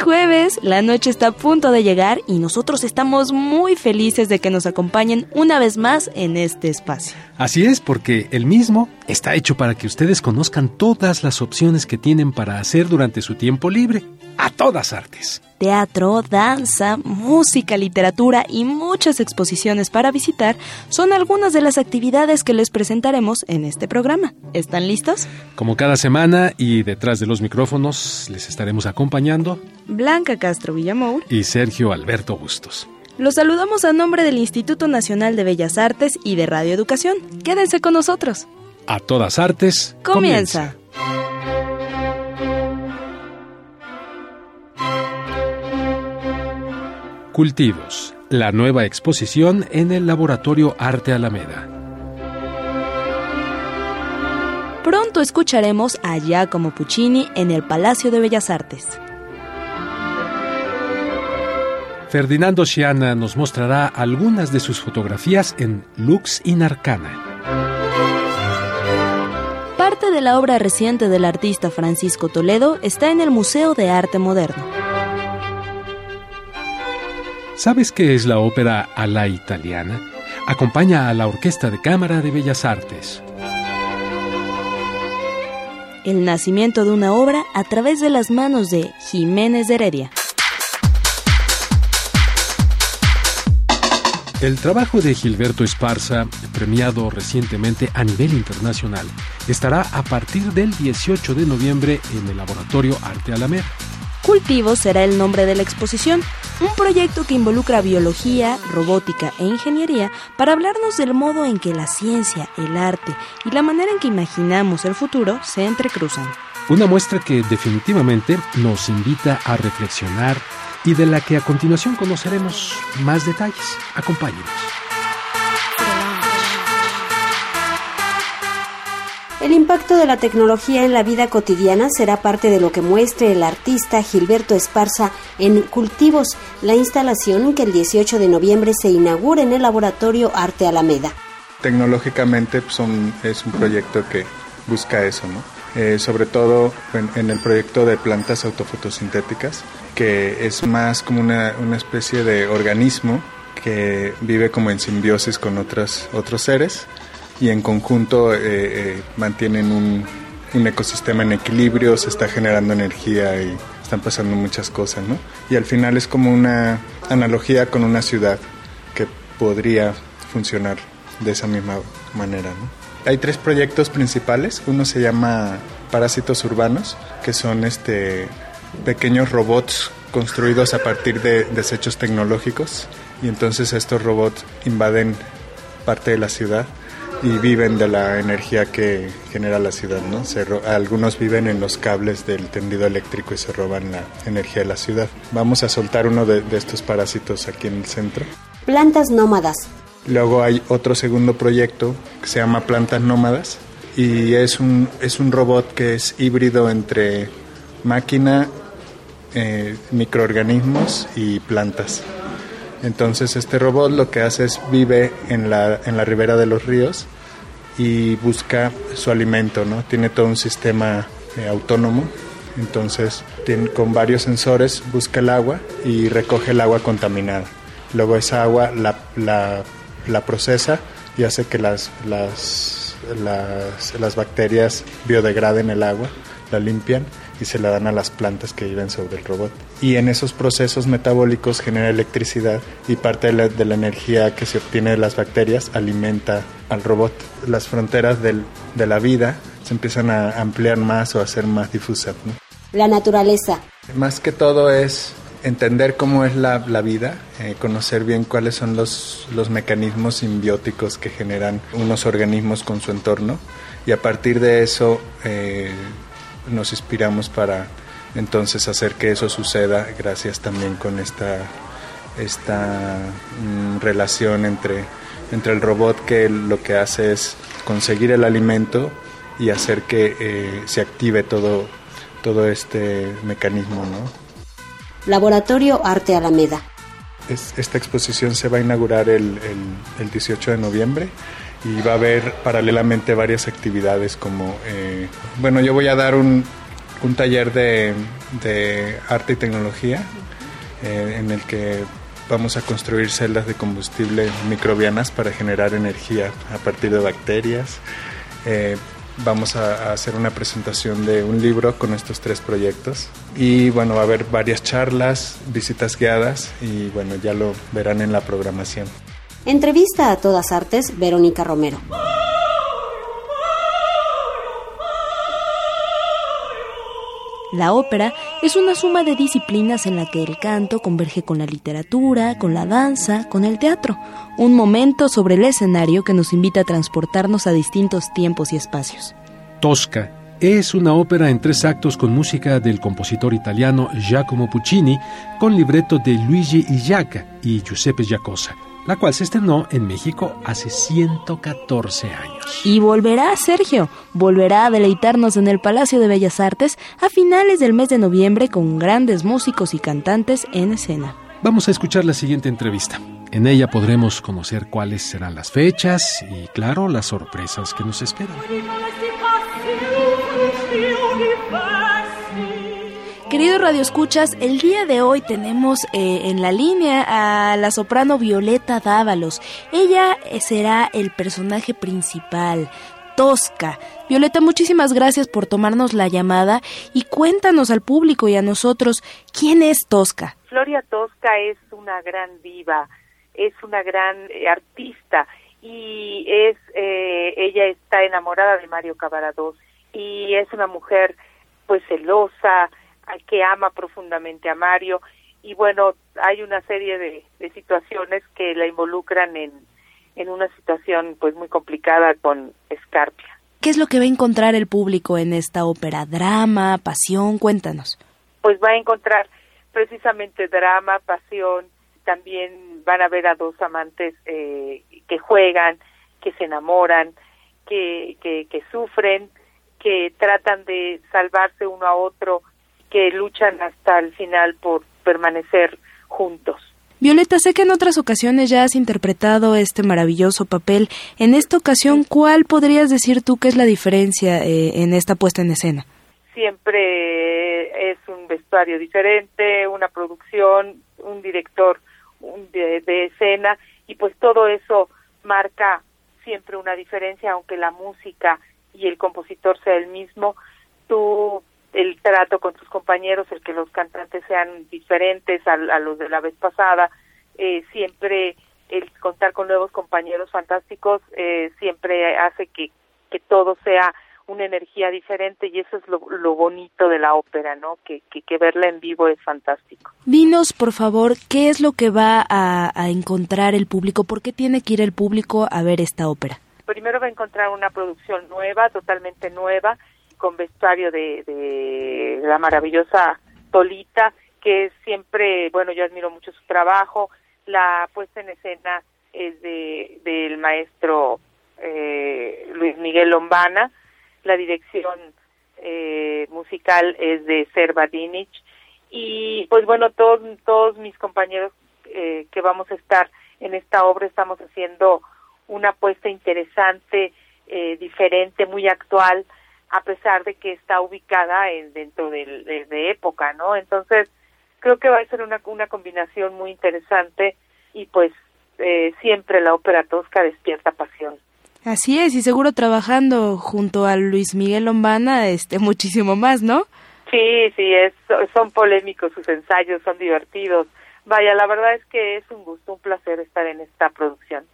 Es jueves, la noche está a punto de llegar y nosotros estamos muy felices de que nos acompañen una vez más en este espacio. Así es, porque el mismo está hecho para que ustedes conozcan todas las opciones que tienen para hacer durante su tiempo libre, a todas artes teatro, danza, música, literatura y muchas exposiciones para visitar son algunas de las actividades que les presentaremos en este programa. ¿Están listos? Como cada semana y detrás de los micrófonos les estaremos acompañando Blanca Castro Villamour y Sergio Alberto Bustos. Los saludamos a nombre del Instituto Nacional de Bellas Artes y de Radio Educación. Quédense con nosotros. A todas artes. comienza. Cultivos, la nueva exposición en el Laboratorio Arte Alameda. Pronto escucharemos a Giacomo Puccini en el Palacio de Bellas Artes. Ferdinando Sciana nos mostrará algunas de sus fotografías en Lux in Arcana. Parte de la obra reciente del artista Francisco Toledo está en el Museo de Arte Moderno. ¿Sabes qué es la ópera a la italiana? Acompaña a la Orquesta de Cámara de Bellas Artes. El nacimiento de una obra a través de las manos de Jiménez de Heredia. El trabajo de Gilberto Esparza, premiado recientemente a nivel internacional, estará a partir del 18 de noviembre en el Laboratorio Arte Alameda. Cultivo será el nombre de la exposición, un proyecto que involucra biología, robótica e ingeniería para hablarnos del modo en que la ciencia, el arte y la manera en que imaginamos el futuro se entrecruzan. Una muestra que definitivamente nos invita a reflexionar y de la que a continuación conoceremos más detalles. Acompáñenos. El impacto de la tecnología en la vida cotidiana será parte de lo que muestre el artista Gilberto Esparza en Cultivos, la instalación que el 18 de noviembre se inaugura en el Laboratorio Arte Alameda. Tecnológicamente pues, es un proyecto que busca eso, ¿no? Eh, sobre todo en, el proyecto de plantas autofotosintéticas, que es más como una, una especie de organismo que vive como en simbiosis con otros, otros seres y en conjunto eh, eh, mantienen un, un, ecosistema en equilibrio, se está generando energía y están pasando muchas cosas, ¿no? Y al final es como una analogía con una ciudad que podría funcionar de esa misma manera, ¿no? Hay tres proyectos principales, uno se llama Parásitos Urbanos, que son este, pequeños robots construidos a partir de desechos tecnológicos y entonces estos robots invaden parte de la ciudad y viven de la energía que genera la ciudad, ¿no? algunos viven en los cables del tendido eléctrico y se roban la energía de la ciudad. Vamos a soltar uno de, estos parásitos aquí en el centro. Plantas nómadas. Luego hay otro segundo proyecto que se llama Plantas Nómadas y es un, es un robot que es híbrido entre máquina, eh, microorganismos y plantas. Entonces este robot lo que hace es vive en la, en la ribera de los ríos y busca su alimento, ¿no? Tiene todo un sistema eh, autónomo, entonces tiene, con varios sensores busca el agua y recoge el agua contaminada. Luego esa agua la, la, procesa y hace que las, las, las bacterias biodegraden el agua, la limpian y se la dan a las plantas que viven sobre el robot. Y en esos procesos metabólicos genera electricidad y parte de la, energía que se obtiene de las bacterias alimenta al robot. Las fronteras del, de la vida se empiezan a ampliar más o a ser más difusas. La naturaleza. Más que todo es entender cómo es la, la vida, eh, conocer bien cuáles son los, los mecanismos simbióticos que generan unos organismos con su entorno y a partir de eso eh, nos inspiramos para Entonces hacer que eso suceda gracias también con esta, esta mm, relación entre, entre el robot que lo que hace es conseguir el alimento y hacer que eh, se active todo, todo este mecanismo. ¿no? Laboratorio Arte Alameda. esta exposición se va a inaugurar el, el, 18 de noviembre y va a haber paralelamente varias actividades como, eh, bueno, yo voy a dar un, un taller de, de, arte y tecnología eh, en el que vamos a construir celdas de combustible microbianas para generar energía a partir de bacterias. Eh, vamos a, hacer una presentación de un libro con estos tres proyectos y bueno, va a haber varias charlas, visitas guiadas y bueno, ya lo verán en la programación. Entrevista a todas artes, Verónica Romero. La ópera es una suma de disciplinas en la que el canto converge con la literatura, con la danza, con el teatro, un momento sobre el escenario que nos invita a transportarnos a distintos tiempos y espacios. Tosca es una ópera en tres actos con música del compositor italiano Giacomo Puccini, con libreto de Luigi Illaca y Giuseppe Giacosa la cual se estrenó en México hace 114 años. Y volverá, Sergio, volverá a deleitarnos en el Palacio de Bellas Artes a finales del mes de noviembre con grandes músicos y cantantes en escena. Vamos a escuchar la siguiente entrevista. En ella podremos conocer cuáles serán las fechas y, claro, las sorpresas que nos esperan. Querido Radio Escuchas, el día de hoy tenemos eh, en la línea a la soprano Violeta Dávalos. Ella eh, será el personaje principal, Tosca. Violeta, muchísimas gracias por tomarnos la llamada y cuéntanos al público y a nosotros quién es Tosca. Floria Tosca es una gran diva, es una gran eh, artista y es ella está enamorada de Mario Cavarados y es una mujer pues celosa, que ama profundamente a Mario y bueno, hay una serie de, situaciones que la involucran en, en una situación pues muy complicada con Scarpia. ¿Qué es lo que va a encontrar el público en esta ópera? ¿Drama, pasión? Cuéntanos. Pues va a encontrar precisamente drama, pasión, también van a ver a dos amantes eh, que juegan, que se enamoran, que, que, que sufren, que tratan de salvarse uno a otro que luchan hasta el final por permanecer juntos. Violeta, sé que en otras ocasiones ya has interpretado este maravilloso papel. En esta ocasión, ¿cuál podrías decir tú que es la diferencia eh, en esta puesta en escena? Siempre es un vestuario diferente, una producción, un director de, de escena y pues todo eso marca siempre una diferencia, aunque la música y el compositor sea el mismo, tú el trato con tus compañeros, el que los cantantes sean diferentes a, los de la vez pasada, eh, siempre el contar con nuevos compañeros fantásticos eh, siempre hace que, que todo sea una energía diferente y eso es lo, lo bonito de la ópera, ¿no? Que, que, que, verla en vivo es fantástico. Dinos, por favor, ¿qué es lo que va a, a encontrar el público? ¿Por qué tiene que ir el público a ver esta ópera? Primero va a encontrar una producción nueva, totalmente nueva, con vestuario de, de la maravillosa Tolita, que siempre, bueno, yo admiro mucho su trabajo, la puesta en escena es de del maestro eh, Luis Miguel Lombana, la dirección eh, musical es de Serva Dinich. Y pues bueno, todos, todos mis compañeros eh, que vamos a estar en esta obra estamos haciendo una apuesta interesante, eh, diferente, muy actual, a pesar de que está ubicada en, dentro de, de, época, ¿no? Entonces, creo que va a ser una, una combinación muy interesante y pues eh, siempre la ópera tosca despierta pasión. Así es, y seguro trabajando junto a Luis Miguel Lombana, este, muchísimo más, ¿no? Sí, sí, es, son polémicos sus ensayos, son divertidos. Vaya, la verdad es que es un gusto, un placer estar en esta producción.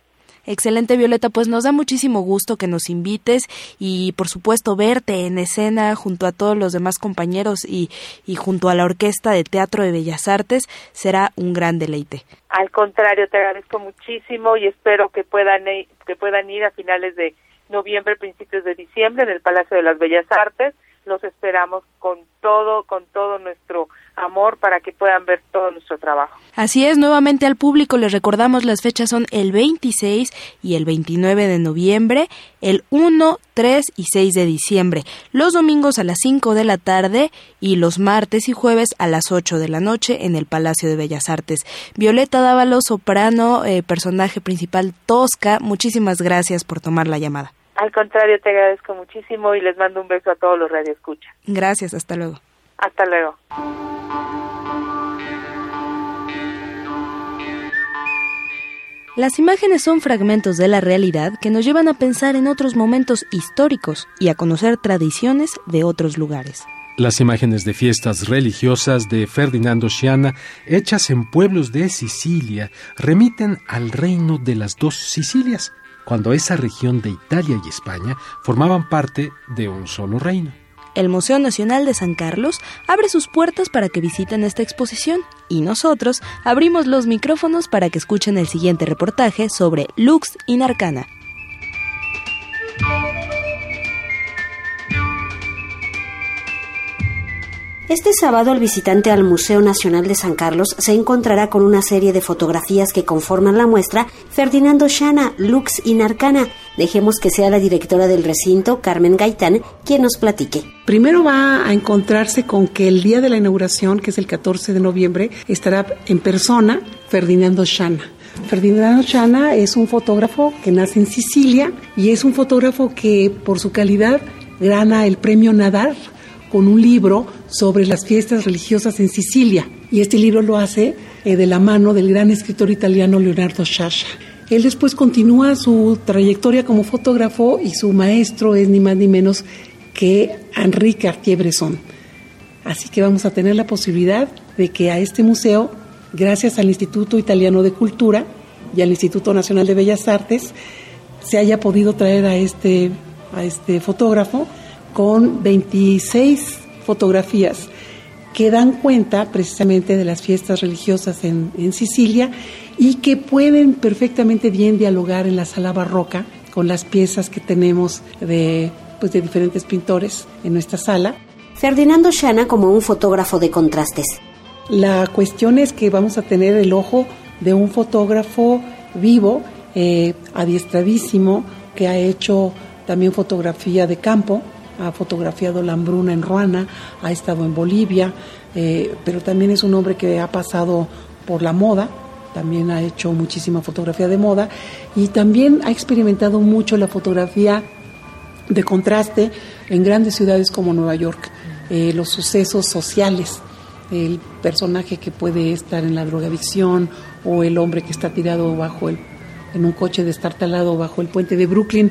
Excelente, Violeta, pues nos da muchísimo gusto que nos invites y por supuesto verte en escena junto a todos los demás compañeros y, y junto a la Orquesta de Teatro de Bellas Artes. Será un gran deleite. Al contrario, te agradezco muchísimo y espero que puedan, que puedan ir a finales de noviembre, principios de diciembre en el Palacio de las Bellas Artes los esperamos con todo, con todo nuestro amor para que puedan ver todo nuestro trabajo. Así es, nuevamente al público les recordamos las fechas son el 26 y el 29 de noviembre, el 1, 3 y 6 de diciembre, los domingos a las 5 de la tarde y los martes y jueves a las 8 de la noche en el Palacio de Bellas Artes. Violeta Dávalo, soprano, eh, personaje principal Tosca, muchísimas gracias por tomar la llamada. Al contrario, te agradezco muchísimo y les mando un beso a todos los radioescuchas. Gracias, hasta luego. Hasta luego. Las imágenes son fragmentos de la realidad que nos llevan a pensar en otros momentos históricos y a conocer tradiciones de otros lugares. Las imágenes de fiestas religiosas de Ferdinando Sciana, hechas en pueblos de Sicilia, remiten al reino de las dos Sicilias, cuando esa región de Italia y España formaban parte de un solo reino. El Museo Nacional de San Carlos abre sus puertas para que visiten esta exposición y nosotros abrimos los micrófonos para que escuchen el siguiente reportaje sobre Lux Inarcana. Este sábado el visitante al Museo Nacional de San Carlos se encontrará con una serie de fotografías que conforman la muestra Ferdinando Shana, Lux Inarcana. Dejemos que sea la directora del recinto, Carmen Gaitán, quien nos platique. Primero va a encontrarse con que el día de la inauguración, que es el 14 de noviembre, estará en persona Ferdinando Shana. Ferdinando Shana es un fotógrafo que nace en Sicilia y es un fotógrafo que por su calidad gana el premio Nadar con un libro sobre las fiestas religiosas en Sicilia. Y este libro lo hace eh, de la mano del gran escritor italiano Leonardo Sciascia. Él después continúa su trayectoria como fotógrafo y su maestro es ni más ni menos que Enrique Cartier-Bresson. Así que vamos a tener la posibilidad de que a este museo, gracias al Instituto Italiano de Cultura y al Instituto Nacional de Bellas Artes, se haya podido traer a este, a este fotógrafo con 26 fotografías que dan cuenta precisamente de las fiestas religiosas en, Sicilia y que pueden perfectamente bien dialogar en la sala barroca con las piezas que tenemos de, pues, de diferentes pintores en nuestra sala. Ferdinando Shana como un fotógrafo de contrastes. La cuestión es que vamos a tener el ojo de un fotógrafo vivo, eh, adiestradísimo, que ha hecho también fotografía de campo, ha fotografiado la hambruna en Ruana, ha estado en Bolivia, eh, pero también es un hombre que ha pasado por la moda, también ha hecho muchísima fotografía de moda y también ha experimentado mucho la fotografía de contraste en grandes ciudades como Nueva York, eh, los sucesos sociales, el personaje que puede estar en la drogadicción o el hombre que está tirado bajo el en un coche destartalado bajo el puente de Brooklyn,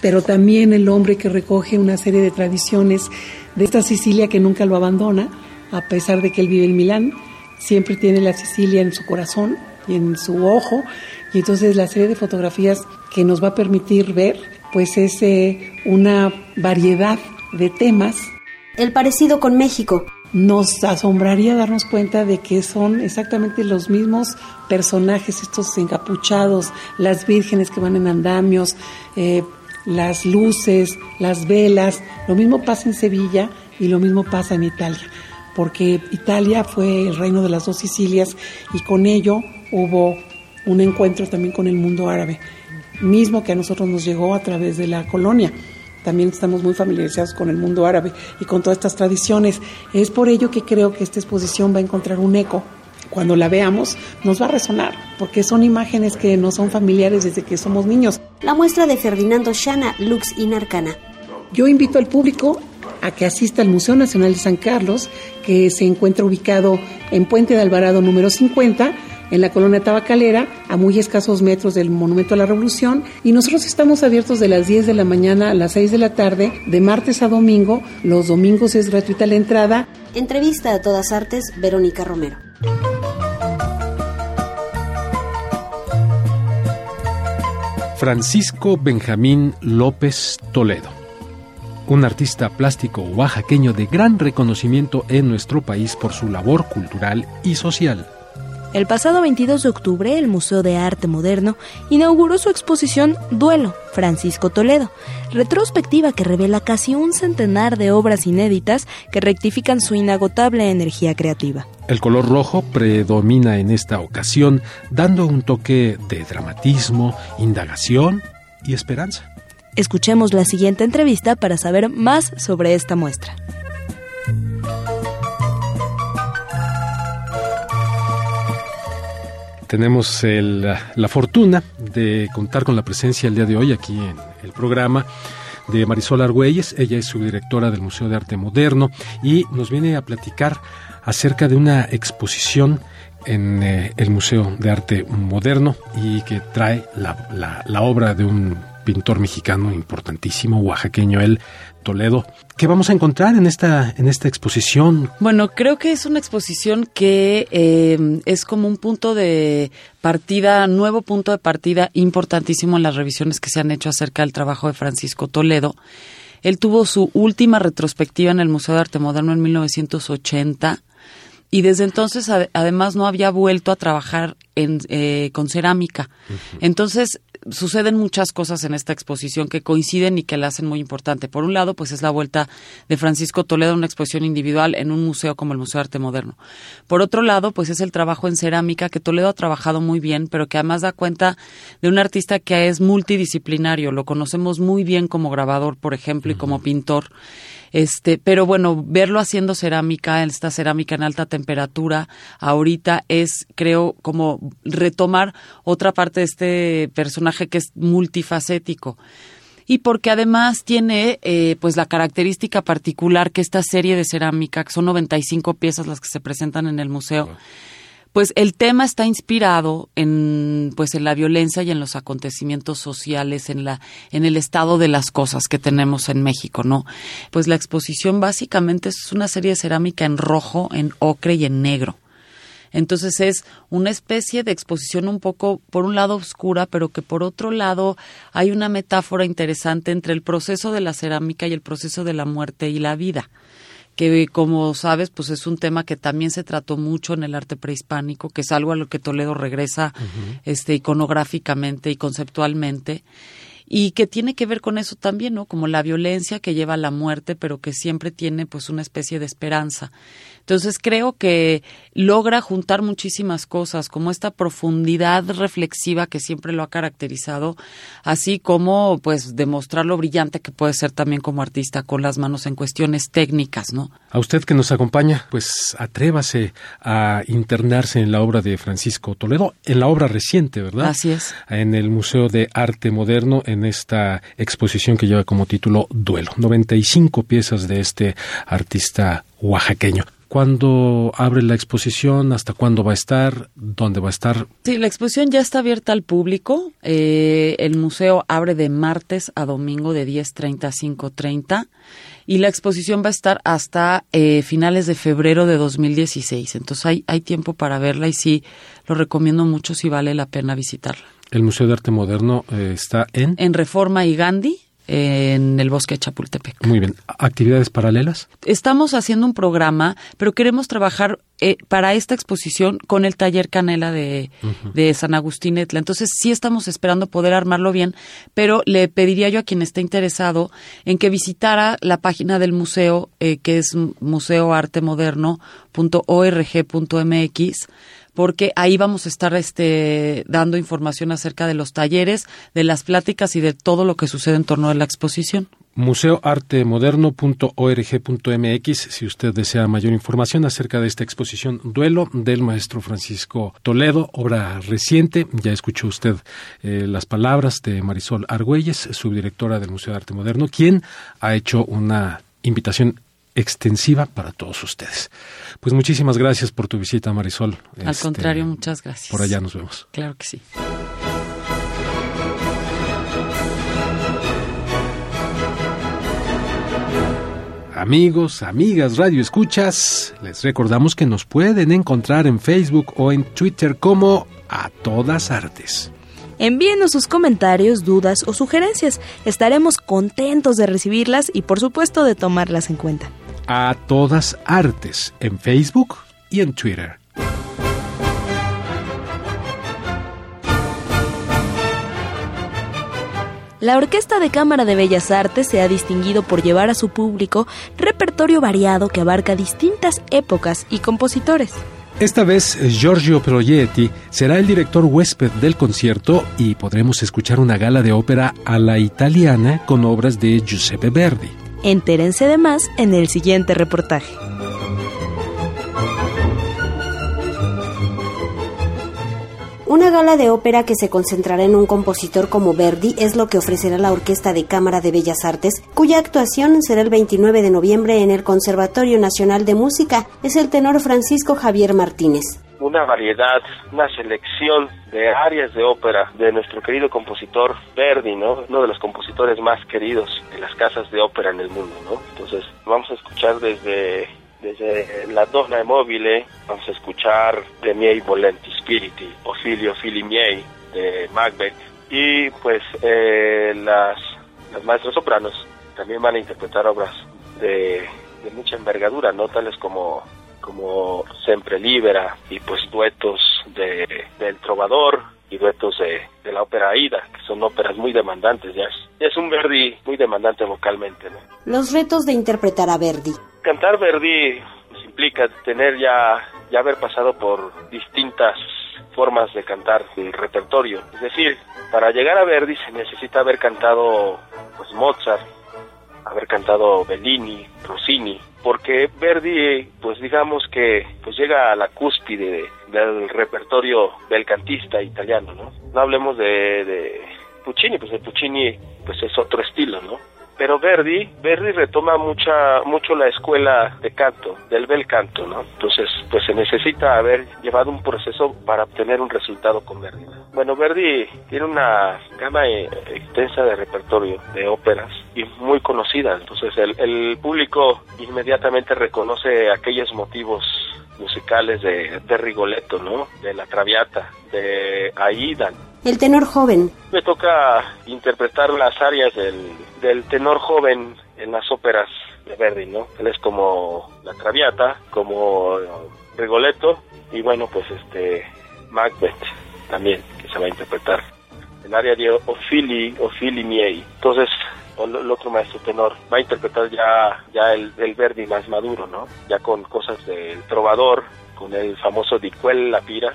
pero también el hombre que recoge una serie de tradiciones de esta Sicilia que nunca lo abandona, a pesar de que él vive en Milán, siempre tiene la Sicilia en su corazón y en su ojo, y entonces la serie de fotografías que nos va a permitir ver, pues es eh, una variedad de temas. El parecido con México, nos asombraría darnos cuenta de que son exactamente los mismos personajes, estos encapuchados, las vírgenes que van en andamios, eh, las luces, las velas. Lo mismo pasa en Sevilla y lo mismo pasa en Italia, porque Italia fue el reino de las dos Sicilias y con ello hubo un encuentro también con el mundo árabe, mismo que a nosotros nos llegó a través de la colonia también estamos muy familiarizados con el mundo árabe y con todas estas tradiciones. Es por ello que creo que esta exposición va a encontrar un eco. Cuando la veamos nos va a resonar, porque son imágenes que no son familiares desde que somos niños. La muestra de Ferdinando Shana, Lux Inarcana. Yo invito al público a que asista al Museo Nacional de San Carlos, que se encuentra ubicado en Puente de Alvarado número 50, en la colonia tabacalera, a muy escasos metros del Monumento a la Revolución, y nosotros estamos abiertos de las 10 de la mañana a las 6 de la tarde, de martes a domingo. Los domingos es gratuita la entrada. Entrevista a todas artes, Verónica Romero. Francisco Benjamín López Toledo, un artista plástico oaxaqueño de gran reconocimiento en nuestro país por su labor cultural y social. El pasado 22 de octubre, el Museo de Arte Moderno inauguró su exposición Duelo, Francisco Toledo, retrospectiva que revela casi un centenar de obras inéditas que rectifican su inagotable energía creativa. El color rojo predomina en esta ocasión, dando un toque de dramatismo, indagación y esperanza. Escuchemos la siguiente entrevista para saber más sobre esta muestra. Tenemos la fortuna de contar con la presencia el día de hoy aquí en el programa de Marisol Argüelles. Ella es subdirectora del Museo de Arte Moderno y nos viene a platicar acerca de una exposición en eh, el Museo de Arte Moderno y que trae la obra de un pintor mexicano importantísimo, oaxaqueño, él, Toledo. ¿Qué vamos a encontrar en esta, en esta exposición? Bueno, creo que es una exposición que eh, es como un punto de partida, nuevo punto de partida importantísimo en las revisiones que se han hecho acerca del trabajo de Francisco Toledo. Él tuvo su última retrospectiva en el Museo de Arte Moderno en 1980 y desde entonces además no había vuelto a trabajar en, eh, con cerámica. Entonces suceden muchas cosas en esta exposición que coinciden y que la hacen muy importante. Por un lado, pues es la vuelta de Francisco Toledo a una exposición individual en un museo como el Museo de Arte Moderno. Por otro lado, pues es el trabajo en cerámica que Toledo ha trabajado muy bien, pero que además da cuenta de un artista que es multidisciplinario. Lo conocemos muy bien como grabador, por ejemplo, y como pintor. Este, pero bueno, verlo haciendo cerámica, esta cerámica en alta temperatura, ahorita es, creo, como retomar otra parte de este personaje que es multifacético. Y porque además tiene eh, pues la característica particular que esta serie de cerámica, que son 95 piezas las que se presentan en el museo, pues el tema está inspirado en pues en la violencia y en los acontecimientos sociales en la en el estado de las cosas que tenemos en México no pues la exposición básicamente es una serie de cerámica en rojo en ocre y en negro. Entonces es una especie de exposición un poco, por un lado, oscura, pero que por otro lado hay una metáfora interesante entre el proceso de la cerámica y el proceso de la muerte y la vida que como sabes, pues es un tema que también se trató mucho en el arte prehispánico, que es algo a lo que Toledo regresa este iconográficamente y conceptualmente y que tiene que ver con eso también, ¿no? Como la violencia que lleva a la muerte, pero que siempre tiene pues una especie de esperanza. Entonces creo que logra juntar muchísimas cosas, como esta profundidad reflexiva que siempre lo ha caracterizado, así como pues demostrar lo brillante que puede ser también como artista con las manos en cuestiones técnicas, ¿no? A usted que nos acompaña, pues atrévase a internarse en la obra de Francisco Toledo, en la obra reciente, ¿verdad? Así es. En el Museo de Arte Moderno, en esta exposición que lleva como título Duelo. 95 piezas de este artista oaxaqueño. ¿Cuándo abre la exposición? ¿Hasta cuándo va a estar? ¿Dónde va a estar? Sí, la exposición ya está abierta al público. Eh, el museo abre de martes a domingo de 10.30 a 5.30 y la exposición va a estar hasta eh, finales de febrero de 2016. Entonces hay, hay tiempo para verla y sí, lo recomiendo mucho si vale la pena visitarla. ¿El Museo de Arte Moderno eh, está en? En Reforma y Gandhi, en el bosque de Chapultepec. Muy bien. ¿Actividades paralelas? Estamos haciendo un programa, pero queremos trabajar eh, para esta exposición con el taller Canela de, de, San Agustín Etla. Entonces sí estamos esperando poder armarlo bien, pero le pediría yo a quien esté interesado en que visitara la página del museo, eh, que es museoartemoderno.org.mx porque ahí vamos a estar este, dando información acerca de los talleres, de las pláticas y de todo lo que sucede en torno a la exposición museoartemoderno.org.mx si usted desea mayor información acerca de esta exposición Duelo del maestro Francisco Toledo, obra reciente. Ya escuchó usted eh, las palabras de Marisol Argüelles, subdirectora del Museo de Arte Moderno, quien ha hecho una invitación extensiva para todos ustedes. Pues muchísimas gracias por tu visita, Marisol. Al este, contrario, muchas gracias. Por allá nos vemos. Claro que sí. Amigos, amigas, radio escuchas, les recordamos que nos pueden encontrar en Facebook o en Twitter como a todas artes. Envíenos sus comentarios, dudas o sugerencias. Estaremos contentos de recibirlas y por supuesto de tomarlas en cuenta a todas artes en Facebook y en Twitter. La Orquesta de Cámara de Bellas Artes se ha distinguido por llevar a su público repertorio variado que abarca distintas épocas y compositores. Esta vez Giorgio Proietti será el director huésped del concierto y podremos escuchar una gala de ópera a la italiana con obras de Giuseppe Verdi. Entérense de más en el siguiente reportaje. Una gala de ópera que se concentrará en un compositor como Verdi es lo que ofrecerá la Orquesta de Cámara de Bellas Artes, cuya actuación será el 29 de noviembre en el Conservatorio Nacional de Música. Es el tenor Francisco Javier Martínez una variedad, una selección de áreas de ópera de nuestro querido compositor Verdi, ¿no? Uno de los compositores más queridos de las casas de ópera en el mundo, ¿no? Entonces, vamos a escuchar desde desde la donna mobile vamos a escuchar De miei volenti spiriti, o Filio fili miei de Macbeth y pues eh, las, las maestras sopranos también van a interpretar obras de, de mucha envergadura, no tales como como Sempre Libera y pues duetos de, del Trovador y duetos de, de, la ópera Aida, que son óperas muy demandantes, ya es, es un Verdi muy demandante vocalmente. ¿no? Los retos de interpretar a Verdi. Cantar Verdi implica tener ya, ya haber pasado por distintas formas de cantar el repertorio. Es decir, para llegar a Verdi se necesita haber cantado pues Mozart, haber cantado Bellini, Rossini, porque Verdi, pues digamos que pues llega a la cúspide del repertorio del cantista italiano, ¿no? No hablemos de, de Puccini, pues de Puccini pues es otro estilo, ¿no? Pero Verdi, Verdi retoma mucha, mucho la escuela de canto, del bel canto, ¿no? Entonces, pues se necesita haber llevado un proceso para obtener un resultado con Verdi. Bueno, Verdi tiene una gama eh, extensa de repertorio de óperas y muy conocida, entonces el, el público inmediatamente reconoce aquellos motivos musicales de, de Rigoletto, ¿no? De La Traviata, de Aida, el tenor joven. Me toca interpretar las áreas del, del tenor joven en las óperas de Verdi, ¿no? Él es como la Traviata, como Rigoletto y bueno, pues este Macbeth también que se va a interpretar. El área de Ofili, Ofili Miei. Entonces, el otro maestro tenor va a interpretar ya ya el, el Verdi más maduro, ¿no? Ya con cosas del trovador, con el famoso Di La Pira,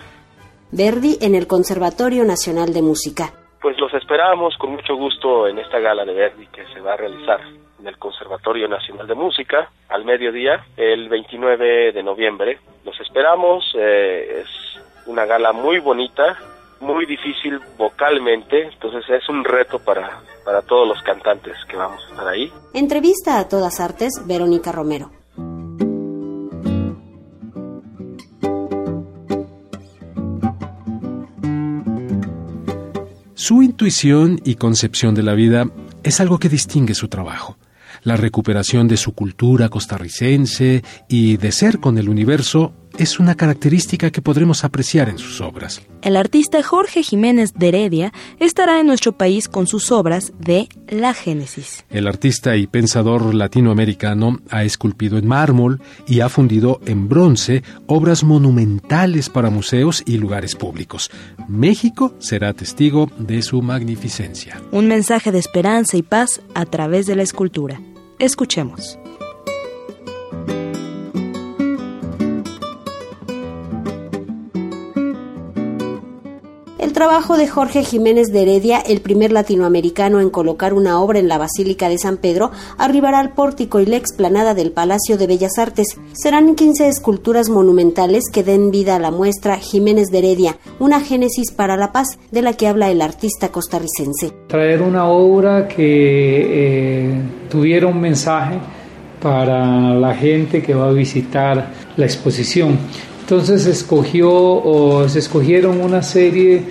Verdi en el Conservatorio Nacional de Música. Pues los esperamos con mucho gusto en esta gala de Verdi que se va a realizar en el Conservatorio Nacional de Música al mediodía, el 29 de noviembre. Los esperamos, eh, es una gala muy bonita, muy difícil vocalmente, entonces es un reto para, para todos los cantantes que vamos a estar ahí. Entrevista a todas artes, Verónica Romero. Su intuición y concepción de la vida es algo que distingue su trabajo. La recuperación de su cultura costarricense y de ser con el universo es una característica que podremos apreciar en sus obras. El artista Jorge Jiménez de Heredia estará en nuestro país con sus obras de La Génesis. El artista y pensador latinoamericano ha esculpido en mármol y ha fundido en bronce obras monumentales para museos y lugares públicos. México será testigo de su magnificencia. Un mensaje de esperanza y paz a través de la escultura. Escuchemos. El trabajo de Jorge Jiménez de Heredia, el primer latinoamericano en colocar una obra en la Basílica de San Pedro, arribará al pórtico y la explanada del Palacio de Bellas Artes. Serán 15 esculturas monumentales que den vida a la muestra Jiménez de Heredia, una génesis para la paz de la que habla el artista costarricense. Traer una obra que eh, tuviera un mensaje para la gente que va a visitar la exposición. Entonces escogió o se escogieron una serie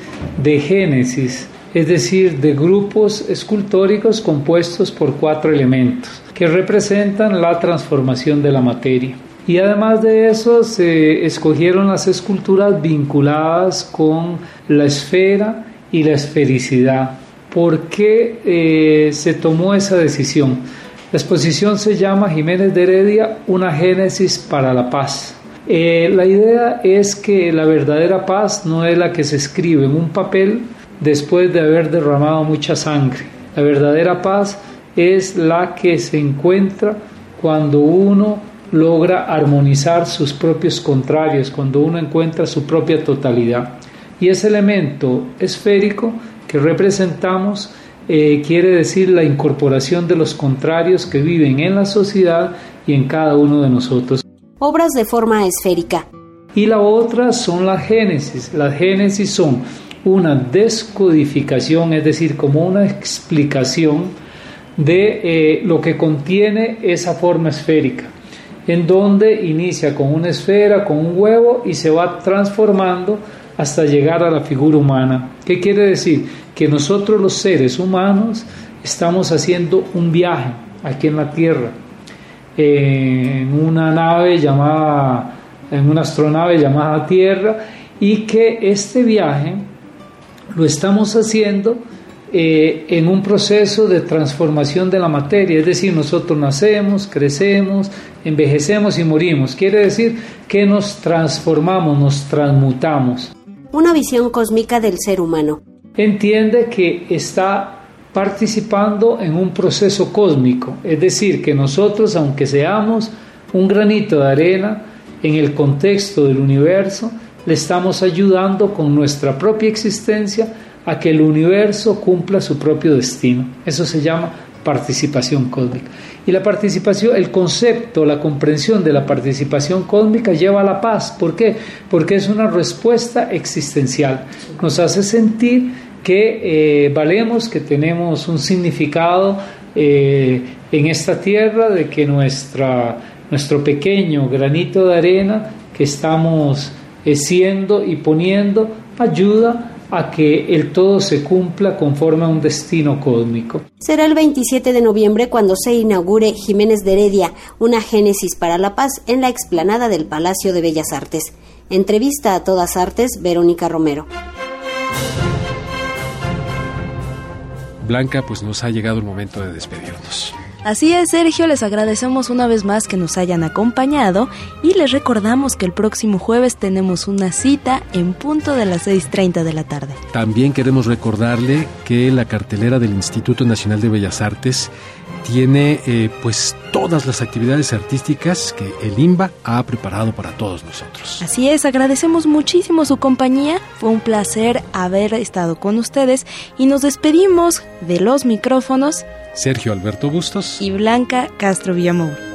de génesis, es decir, de grupos escultóricos compuestos por cuatro elementos que representan la transformación de la materia. Y además de eso se escogieron las esculturas vinculadas con la esfera y la esfericidad. ¿Por qué eh, se tomó esa decisión? La exposición se llama Jiménez de Heredia, una génesis para la paz. Eh, la idea es que la verdadera paz no es la que se escribe en un papel después de haber derramado mucha sangre. La verdadera paz es la que se encuentra cuando uno logra armonizar sus propios contrarios, cuando uno encuentra su propia totalidad. Y ese elemento esférico que representamos eh, quiere decir la incorporación de los contrarios que viven en la sociedad y en cada uno de nosotros. Obras de forma esférica. Y la otra son las génesis. Las génesis son una descodificación, es decir, como una explicación de eh, lo que contiene esa forma esférica, en donde inicia con una esfera, con un huevo y se va transformando hasta llegar a la figura humana. ¿Qué quiere decir? Que nosotros los seres humanos estamos haciendo un viaje aquí en la Tierra, en una nave llamada, en una astronave llamada Tierra, y que este viaje lo estamos haciendo eh, en un proceso de transformación de la materia, es decir, nosotros nacemos, crecemos, envejecemos y morimos. Quiere decir que nos transformamos, nos transmutamos. Una visión cósmica del ser humano. Entiende que está participando en un proceso cósmico, es decir, que nosotros, aunque seamos un granito de arena en el contexto del universo, le estamos ayudando con nuestra propia existencia a que el universo cumpla su propio destino. Eso se llama participación cósmica. Y la participación, el concepto, la comprensión de la participación cósmica lleva a la paz. ¿Por qué? Porque es una respuesta existencial. Nos hace sentir que eh, valemos, que tenemos un significado eh, en esta tierra, de que nuestra, nuestro pequeño granito de arena que estamos eh, siendo y poniendo ayuda a que el todo se cumpla conforme a un destino cósmico. Será el 27 de noviembre cuando se inaugure Jiménez de Heredia, una génesis para la paz en la explanada del Palacio de Bellas Artes. Entrevista a todas artes, Verónica Romero. Blanca, pues nos ha llegado el momento de despedirnos. Así es, Sergio, les agradecemos una vez más que nos hayan acompañado y les recordamos que el próximo jueves tenemos una cita en punto de las 6.30 de la tarde. También queremos recordarle que la cartelera del Instituto Nacional de Bellas Artes tiene eh, pues todas las actividades artísticas que el IMBA ha preparado para todos nosotros. Así es, agradecemos muchísimo su compañía, fue un placer haber estado con ustedes y nos despedimos de los micrófonos Sergio Alberto Bustos. y Blanca Castro Villamor.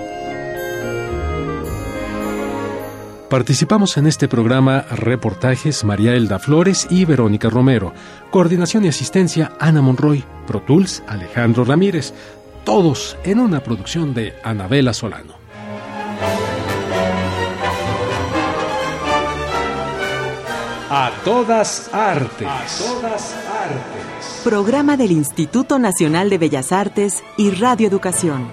Participamos en este programa reportajes María Elda Flores y Verónica Romero, coordinación y asistencia Ana Monroy, Pro Tools Alejandro Ramírez, todos en una producción de Anabela Solano. A todas artes. A todas artes. Programa del Instituto Nacional de Bellas Artes y Radio Educación.